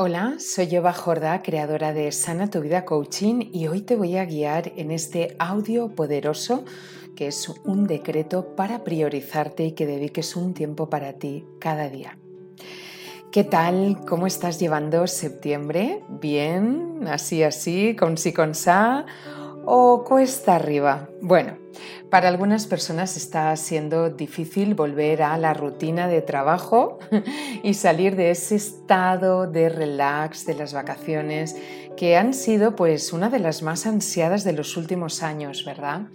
Hola, soy Eva Jorda, creadora de Sana Tu Vida Coaching y hoy te voy a guiar en este audio poderoso que es un decreto para priorizarte y que dediques un tiempo para ti cada día. ¿Qué tal? ¿Cómo estás llevando septiembre? ¿Bien? ¿Así, así? ¿Con sí, con sa? ¿O cuesta arriba? Bueno, para algunas personas está siendo difícil volver a la rutina de trabajo y salir de ese estado de relax de las vacaciones que han sido pues una de las más ansiadas de los últimos años, ¿verdad?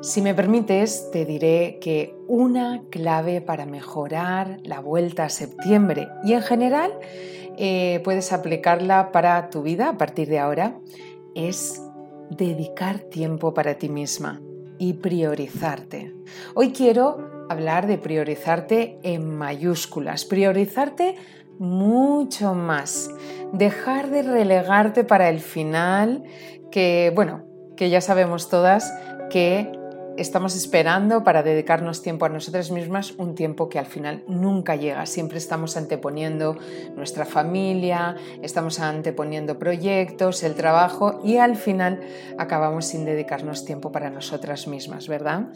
Si me permites, te diré que una clave para mejorar la vuelta a septiembre y en general eh, puedes aplicarla para tu vida a partir de ahora es dedicar tiempo para ti misma y priorizarte. Hoy quiero hablar de priorizarte en mayúsculas, priorizarte mucho más, dejar de relegarte para el final, que bueno, que ya sabemos todas que estamos esperando para dedicarnos tiempo a nosotras mismas, un tiempo que al final nunca llega. Siempre estamos anteponiendo nuestra familia, estamos anteponiendo proyectos, el trabajo y al final acabamos sin dedicarnos tiempo para nosotras mismas, ¿verdad?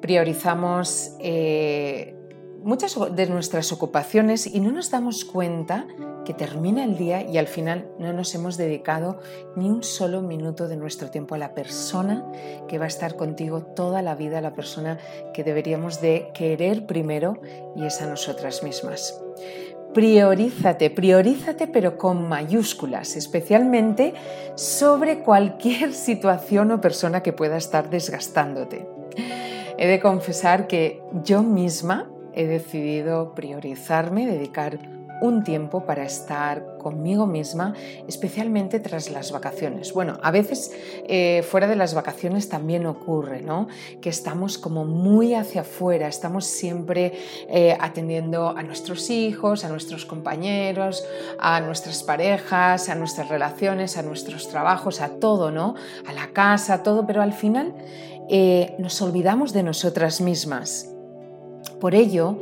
Priorizamos eh, muchas de nuestras ocupaciones y no nos damos cuenta que termina el día y al final no nos hemos dedicado ni un solo minuto de nuestro tiempo a la persona que va a estar contigo toda la vida, la persona que deberíamos de querer primero y es a nosotras mismas. Priorízate, priorízate pero con mayúsculas, especialmente sobre cualquier situación o persona que pueda estar desgastándote. He de confesar que yo misma he decidido priorizarme, dedicar un tiempo para estar conmigo misma, especialmente tras las vacaciones. Bueno, a veces eh, fuera de las vacaciones también ocurre, ¿no? Que estamos como muy hacia afuera, estamos siempre eh, atendiendo a nuestros hijos, a nuestros compañeros, a nuestras parejas, a nuestras relaciones, a nuestros trabajos, a todo, ¿no? A la casa, todo, pero al final eh, nos olvidamos de nosotras mismas. Por ello,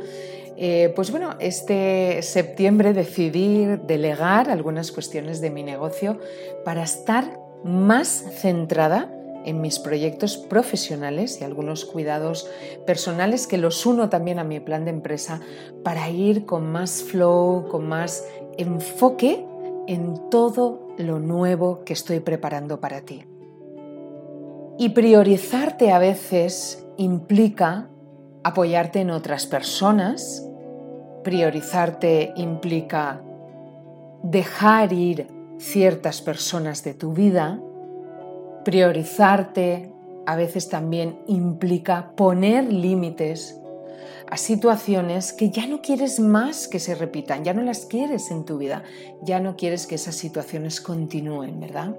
eh, pues bueno, este septiembre decidí delegar algunas cuestiones de mi negocio para estar más centrada en mis proyectos profesionales y algunos cuidados personales que los uno también a mi plan de empresa para ir con más flow, con más enfoque en todo lo nuevo que estoy preparando para ti. Y priorizarte a veces implica apoyarte en otras personas, Priorizarte implica dejar ir ciertas personas de tu vida. Priorizarte a veces también implica poner límites a situaciones que ya no quieres más que se repitan, ya no las quieres en tu vida, ya no quieres que esas situaciones continúen, ¿verdad?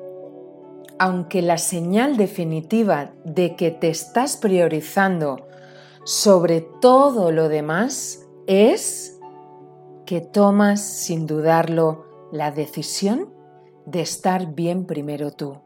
Aunque la señal definitiva de que te estás priorizando sobre todo lo demás es que tomas sin dudarlo la decisión de estar bien primero tú.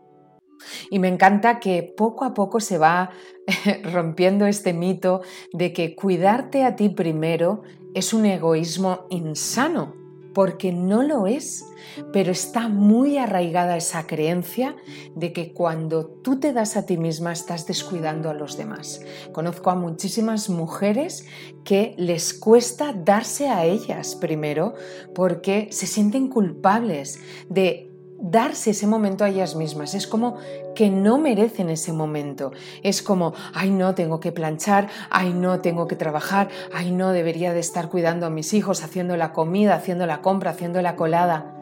Y me encanta que poco a poco se va rompiendo este mito de que cuidarte a ti primero es un egoísmo insano porque no lo es, pero está muy arraigada esa creencia de que cuando tú te das a ti misma estás descuidando a los demás. Conozco a muchísimas mujeres que les cuesta darse a ellas primero porque se sienten culpables de darse ese momento a ellas mismas. Es como que no merecen ese momento. Es como, ay no, tengo que planchar, ay no, tengo que trabajar, ay no, debería de estar cuidando a mis hijos, haciendo la comida, haciendo la compra, haciendo la colada.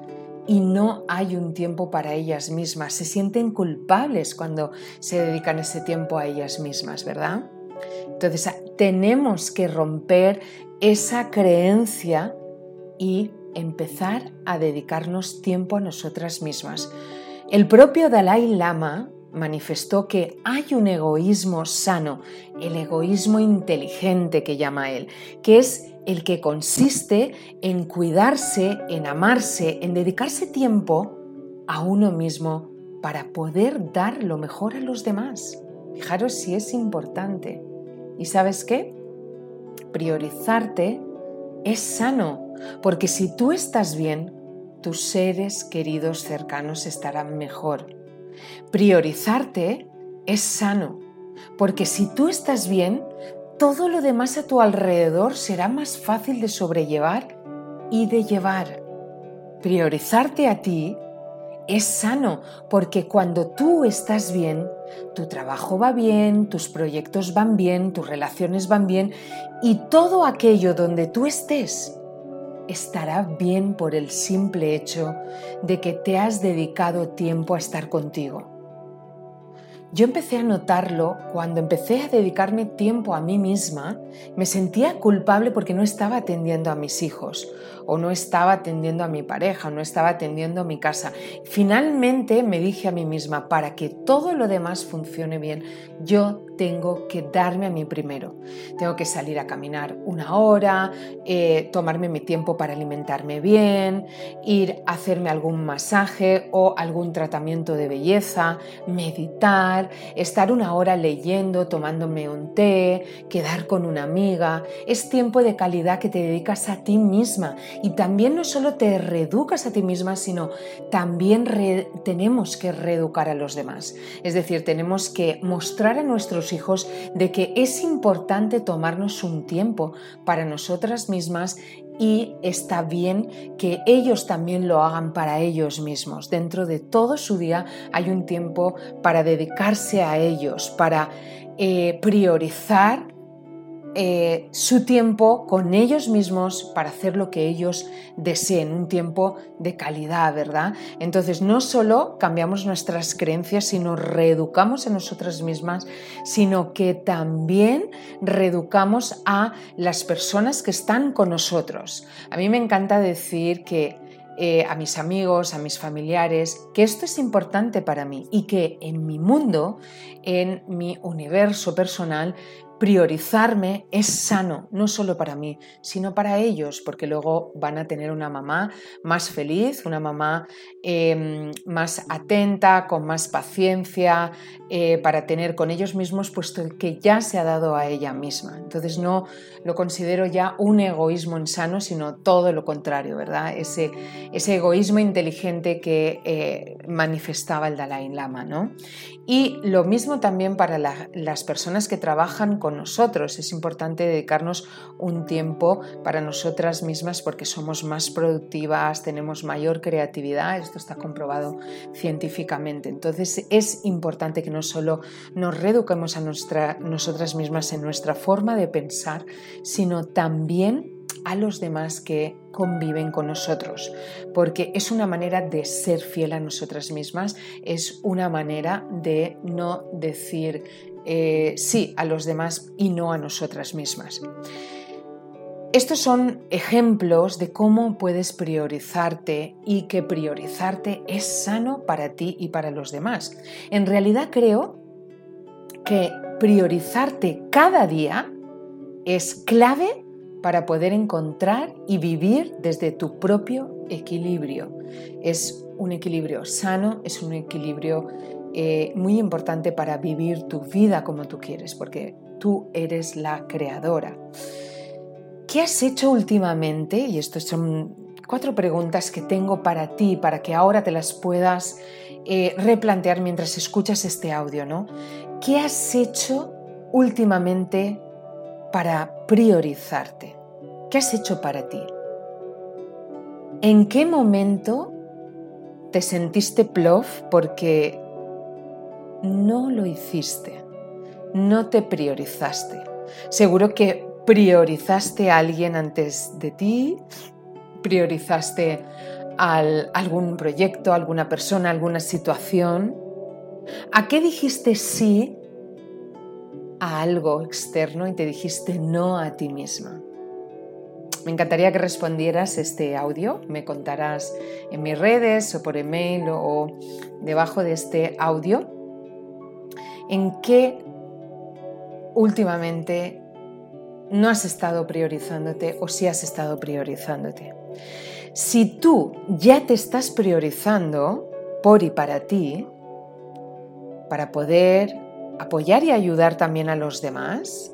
Y no hay un tiempo para ellas mismas. Se sienten culpables cuando se dedican ese tiempo a ellas mismas, ¿verdad? Entonces tenemos que romper esa creencia y empezar a dedicarnos tiempo a nosotras mismas. El propio Dalai Lama manifestó que hay un egoísmo sano, el egoísmo inteligente que llama él, que es el que consiste en cuidarse, en amarse, en dedicarse tiempo a uno mismo para poder dar lo mejor a los demás. Fijaros si es importante. ¿Y sabes qué? Priorizarte es sano, porque si tú estás bien, tus seres queridos cercanos estarán mejor. Priorizarte es sano, porque si tú estás bien, todo lo demás a tu alrededor será más fácil de sobrellevar y de llevar. Priorizarte a ti es sano porque cuando tú estás bien, tu trabajo va bien, tus proyectos van bien, tus relaciones van bien y todo aquello donde tú estés estará bien por el simple hecho de que te has dedicado tiempo a estar contigo. Yo empecé a notarlo cuando empecé a dedicarme tiempo a mí misma, me sentía culpable porque no estaba atendiendo a mis hijos o no estaba atendiendo a mi pareja o no estaba atendiendo a mi casa. Finalmente me dije a mí misma, para que todo lo demás funcione bien, yo tengo que darme a mí primero. Tengo que salir a caminar una hora, eh, tomarme mi tiempo para alimentarme bien, ir a hacerme algún masaje o algún tratamiento de belleza, meditar, estar una hora leyendo, tomándome un té, quedar con una amiga. Es tiempo de calidad que te dedicas a ti misma y también no solo te reeducas a ti misma, sino también tenemos que reeducar a los demás. Es decir, tenemos que mostrar a nuestros hijos de que es importante tomarnos un tiempo para nosotras mismas y está bien que ellos también lo hagan para ellos mismos. Dentro de todo su día hay un tiempo para dedicarse a ellos, para eh, priorizar eh, su tiempo con ellos mismos para hacer lo que ellos deseen, un tiempo de calidad, ¿verdad? Entonces no solo cambiamos nuestras creencias, sino reeducamos a nosotras mismas, sino que también reeducamos a las personas que están con nosotros. A mí me encanta decir que eh, a mis amigos, a mis familiares, que esto es importante para mí y que en mi mundo, en mi universo personal, priorizarme es sano, no solo para mí, sino para ellos, porque luego van a tener una mamá más feliz, una mamá em, más atenta, con más paciencia, eh, para tener con ellos mismos, puesto que ya se ha dado a ella misma. Entonces no lo considero ya un egoísmo insano, sino todo lo contrario, ¿verdad? Ese, egoísmo inteligente que eh, manifestaba el Dalai Lama, ¿no? Y lo mismo también para las personas que trabajan con nosotros. Es importante dedicarnos un tiempo para nosotras mismas porque somos más productivas, tenemos mayor creatividad, esto está comprobado científicamente. Entonces es importante que no solo nos reeduquemos a nuestra, nosotras mismas en nuestra forma de pensar, sino también a los demás que conviven con nosotros, porque es una manera de ser fiel a nosotras mismas, es una manera de no decir eh, sí a los demás y no a nosotras mismas. Estos son ejemplos de cómo puedes priorizarte y que priorizarte es sano para ti y para los demás. En realidad creo que priorizarte cada día es clave para poder encontrar y vivir desde tu propio equilibrio. Es un equilibrio sano, es un equilibrio eh, muy importante para vivir tu vida como tú quieres, porque tú eres la creadora. ¿Qué has hecho últimamente? Y estas son cuatro preguntas que tengo para ti, para que ahora te las puedas eh, replantear mientras escuchas este audio, ¿no? ¿Qué has hecho últimamente para priorizarte? ¿Qué has hecho para ti? ¿En qué momento te sentiste plof porque no lo hiciste? No te priorizaste. Seguro que priorizaste a alguien antes de ti, priorizaste algún proyecto, alguna persona, alguna situación. ¿A qué dijiste sí a algo externo y te dijiste no a ti misma. Me encantaría que respondieras este audio, me contarás en mis redes o por email o debajo de este audio en qué últimamente no has estado priorizándote o si has estado priorizándote. Si tú ya te estás priorizando por y para ti, para poder apoyar y ayudar también a los demás,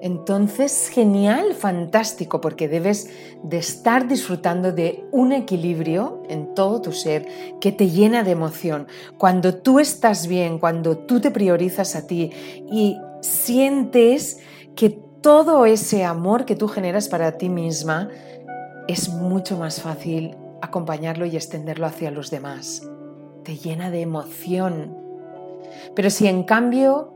entonces genial, fantástico, porque debes de estar disfrutando de un equilibrio en todo tu ser que te llena de emoción. Cuando tú estás bien, cuando tú te priorizas a ti y sientes que todo ese amor que tú generas para ti misma es mucho más fácil acompañarlo y extenderlo hacia los demás. Te llena de emoción. Pero si en cambio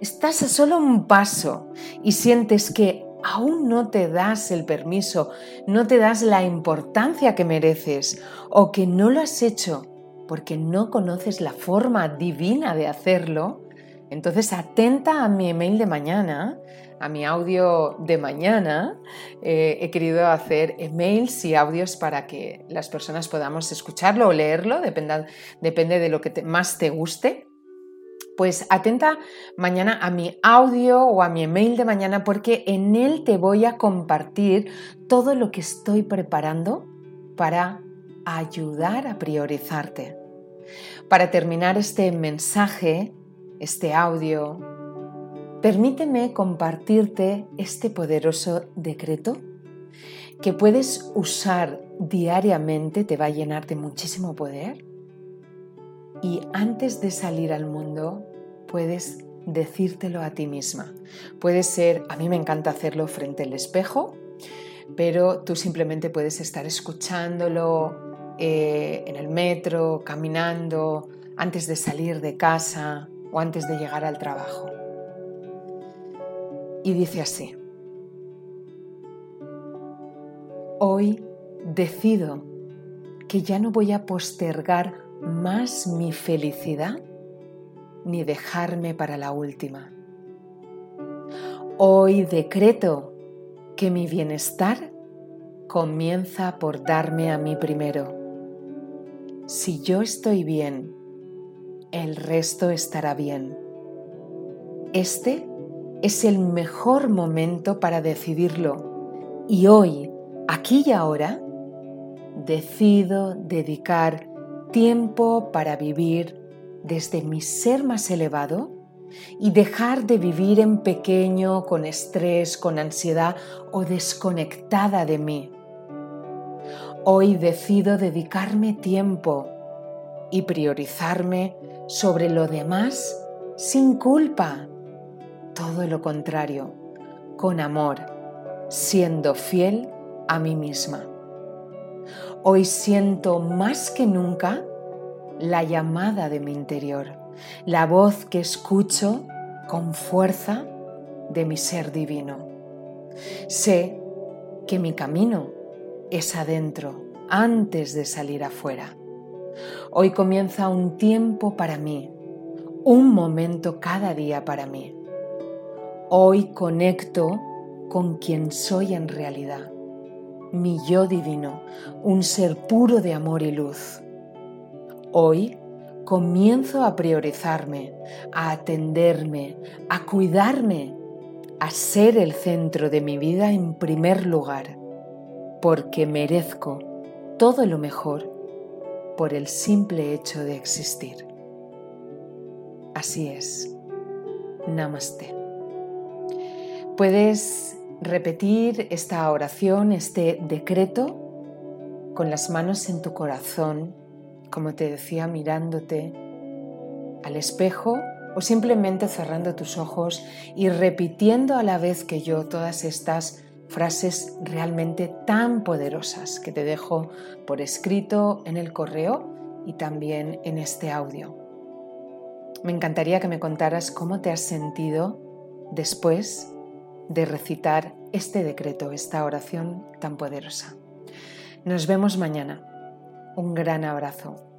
estás a solo un paso y sientes que aún no te das el permiso, no te das la importancia que mereces o que no lo has hecho porque no conoces la forma divina de hacerlo, entonces atenta a mi email de mañana, a mi audio de mañana. Eh, he querido hacer emails y audios para que las personas podamos escucharlo o leerlo, depende, depende de lo que más te guste. Pues atenta mañana a mi audio o a mi email de mañana porque en él te voy a compartir todo lo que estoy preparando para ayudar a priorizarte. Para terminar este mensaje, este audio, permíteme compartirte este poderoso decreto que puedes usar diariamente, te va a llenar de muchísimo poder. Y antes de salir al mundo, puedes decírtelo a ti misma. Puede ser, a mí me encanta hacerlo frente al espejo, pero tú simplemente puedes estar escuchándolo eh, en el metro, caminando, antes de salir de casa o antes de llegar al trabajo. Y dice así, hoy decido que ya no voy a postergar más mi felicidad ni dejarme para la última. Hoy decreto que mi bienestar comienza por darme a mí primero. Si yo estoy bien, el resto estará bien. Este es el mejor momento para decidirlo y hoy, aquí y ahora, decido dedicar tiempo para vivir desde mi ser más elevado y dejar de vivir en pequeño, con estrés, con ansiedad o desconectada de mí. Hoy decido dedicarme tiempo y priorizarme sobre lo demás sin culpa. Todo lo contrario, con amor, siendo fiel a mí misma. Hoy siento más que nunca la llamada de mi interior, la voz que escucho con fuerza de mi ser divino. Sé que mi camino es adentro, antes de salir afuera. Hoy comienza un tiempo para mí, un momento cada día para mí. Hoy conecto con quien soy en realidad, mi yo divino, un ser puro de amor y luz. Hoy comienzo a priorizarme, a atenderme, a cuidarme, a ser el centro de mi vida en primer lugar, porque merezco todo lo mejor por el simple hecho de existir. Así es. Namaste. Puedes repetir esta oración, este decreto, con las manos en tu corazón como te decía, mirándote al espejo o simplemente cerrando tus ojos y repitiendo a la vez que yo todas estas frases realmente tan poderosas que te dejo por escrito en el correo y también en este audio. Me encantaría que me contaras cómo te has sentido después de recitar este decreto, esta oración tan poderosa. Nos vemos mañana. Un gran abrazo.